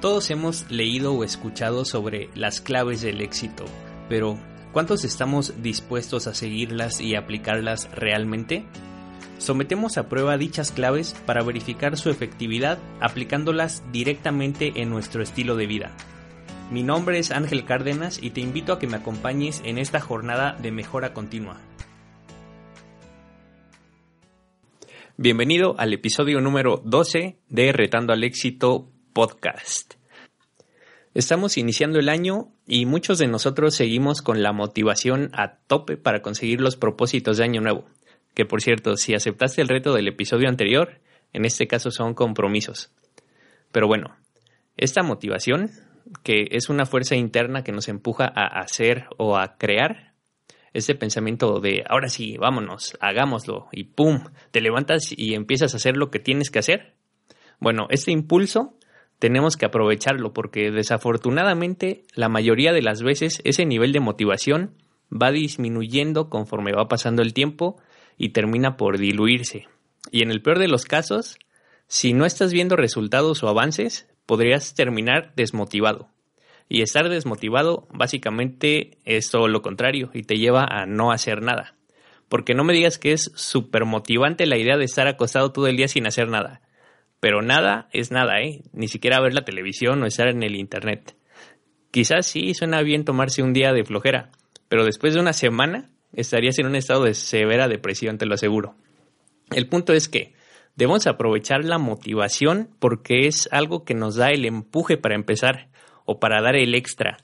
Todos hemos leído o escuchado sobre las claves del éxito, pero ¿cuántos estamos dispuestos a seguirlas y aplicarlas realmente? Sometemos a prueba dichas claves para verificar su efectividad aplicándolas directamente en nuestro estilo de vida. Mi nombre es Ángel Cárdenas y te invito a que me acompañes en esta jornada de mejora continua. Bienvenido al episodio número 12 de Retando al Éxito podcast. Estamos iniciando el año y muchos de nosotros seguimos con la motivación a tope para conseguir los propósitos de año nuevo. Que por cierto, si aceptaste el reto del episodio anterior, en este caso son compromisos. Pero bueno, esta motivación, que es una fuerza interna que nos empuja a hacer o a crear, este pensamiento de ahora sí, vámonos, hagámoslo y ¡pum! te levantas y empiezas a hacer lo que tienes que hacer. Bueno, este impulso tenemos que aprovecharlo porque desafortunadamente la mayoría de las veces ese nivel de motivación va disminuyendo conforme va pasando el tiempo y termina por diluirse. Y en el peor de los casos, si no estás viendo resultados o avances, podrías terminar desmotivado. Y estar desmotivado básicamente es todo lo contrario y te lleva a no hacer nada. Porque no me digas que es súper motivante la idea de estar acostado todo el día sin hacer nada. Pero nada es nada, ¿eh? Ni siquiera ver la televisión o estar en el Internet. Quizás sí suena bien tomarse un día de flojera, pero después de una semana estarías en un estado de severa depresión, te lo aseguro. El punto es que debemos aprovechar la motivación porque es algo que nos da el empuje para empezar o para dar el extra.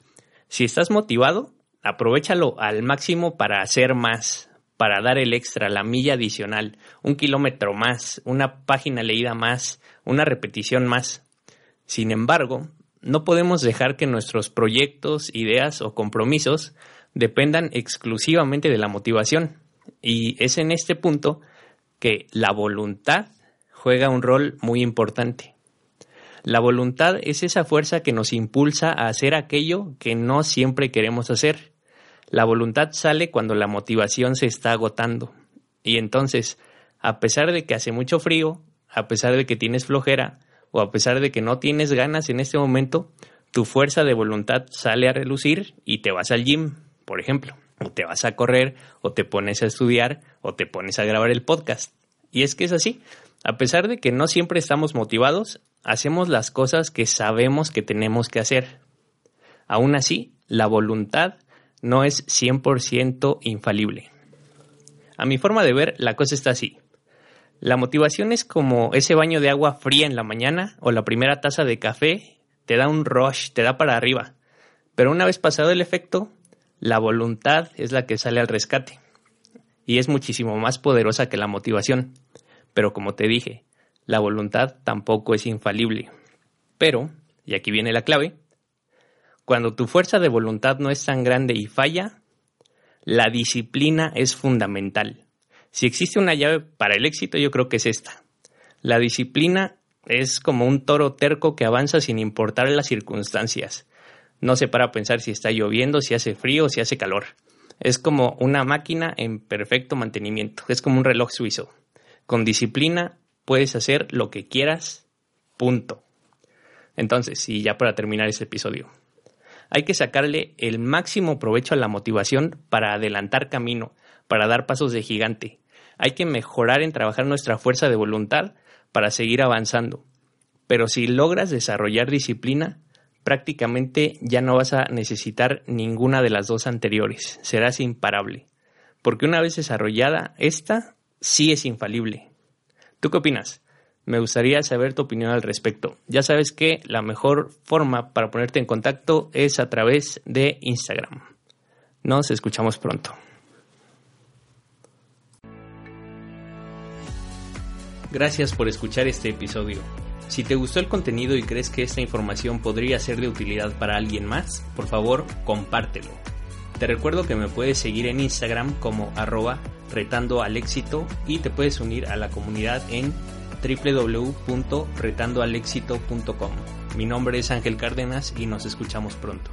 Si estás motivado, aprovechalo al máximo para hacer más, para dar el extra, la milla adicional, un kilómetro más, una página leída más, una repetición más. Sin embargo, no podemos dejar que nuestros proyectos, ideas o compromisos dependan exclusivamente de la motivación. Y es en este punto que la voluntad juega un rol muy importante. La voluntad es esa fuerza que nos impulsa a hacer aquello que no siempre queremos hacer. La voluntad sale cuando la motivación se está agotando. Y entonces, a pesar de que hace mucho frío, a pesar de que tienes flojera o a pesar de que no tienes ganas en este momento, tu fuerza de voluntad sale a relucir y te vas al gym, por ejemplo, o te vas a correr, o te pones a estudiar, o te pones a grabar el podcast. Y es que es así. A pesar de que no siempre estamos motivados, hacemos las cosas que sabemos que tenemos que hacer. Aún así, la voluntad no es 100% infalible. A mi forma de ver, la cosa está así. La motivación es como ese baño de agua fría en la mañana o la primera taza de café te da un rush, te da para arriba. Pero una vez pasado el efecto, la voluntad es la que sale al rescate. Y es muchísimo más poderosa que la motivación. Pero como te dije, la voluntad tampoco es infalible. Pero, y aquí viene la clave, cuando tu fuerza de voluntad no es tan grande y falla, la disciplina es fundamental. Si existe una llave para el éxito, yo creo que es esta. La disciplina es como un toro terco que avanza sin importar las circunstancias. No se para a pensar si está lloviendo, si hace frío si hace calor. Es como una máquina en perfecto mantenimiento. Es como un reloj suizo. Con disciplina puedes hacer lo que quieras. Punto. Entonces, y ya para terminar este episodio, hay que sacarle el máximo provecho a la motivación para adelantar camino, para dar pasos de gigante. Hay que mejorar en trabajar nuestra fuerza de voluntad para seguir avanzando. Pero si logras desarrollar disciplina, prácticamente ya no vas a necesitar ninguna de las dos anteriores. Serás imparable. Porque una vez desarrollada, esta sí es infalible. ¿Tú qué opinas? Me gustaría saber tu opinión al respecto. Ya sabes que la mejor forma para ponerte en contacto es a través de Instagram. Nos escuchamos pronto. Gracias por escuchar este episodio. Si te gustó el contenido y crees que esta información podría ser de utilidad para alguien más, por favor, compártelo. Te recuerdo que me puedes seguir en Instagram como arroba retando al éxito y te puedes unir a la comunidad en www.retandoalexito.com. Mi nombre es Ángel Cárdenas y nos escuchamos pronto.